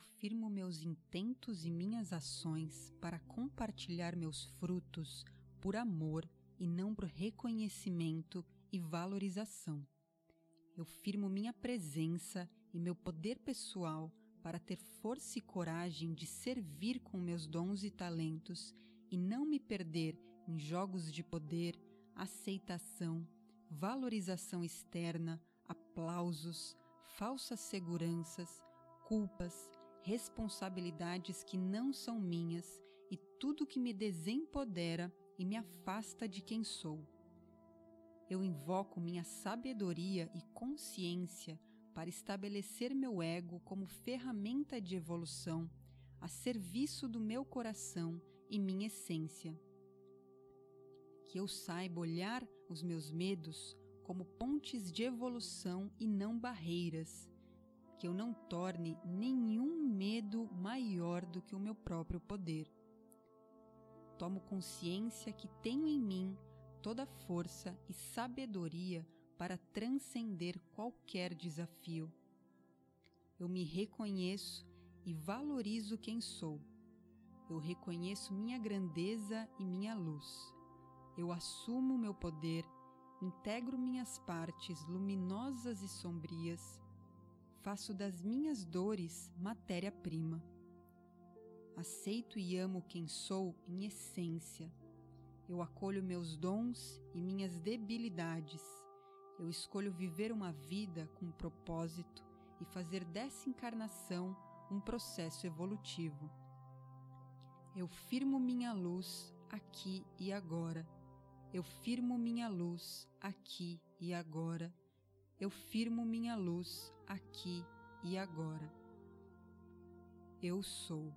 firmo meus intentos e minhas ações para compartilhar meus frutos por amor e não por reconhecimento e valorização. Eu firmo minha presença e meu poder pessoal para ter força e coragem de servir com meus dons e talentos e não me perder em jogos de poder, aceitação, valorização externa, aplausos, falsas seguranças, culpas, responsabilidades que não são minhas e tudo que me desempodera e me afasta de quem sou. Eu invoco minha sabedoria e consciência para estabelecer meu ego como ferramenta de evolução a serviço do meu coração e minha essência. Que eu saiba olhar os meus medos como pontes de evolução e não barreiras, que eu não torne nenhum medo maior do que o meu próprio poder. Tomo consciência que tenho em mim toda força e sabedoria para transcender qualquer desafio. Eu me reconheço e valorizo quem sou. Eu reconheço minha grandeza e minha luz. Eu assumo meu poder, integro minhas partes luminosas e sombrias, faço das minhas dores matéria-prima. Aceito e amo quem sou em essência. Eu acolho meus dons e minhas debilidades. Eu escolho viver uma vida com propósito e fazer dessa encarnação um processo evolutivo. Eu firmo minha luz aqui e agora. Eu firmo minha luz aqui e agora. Eu firmo minha luz aqui e agora. Eu sou.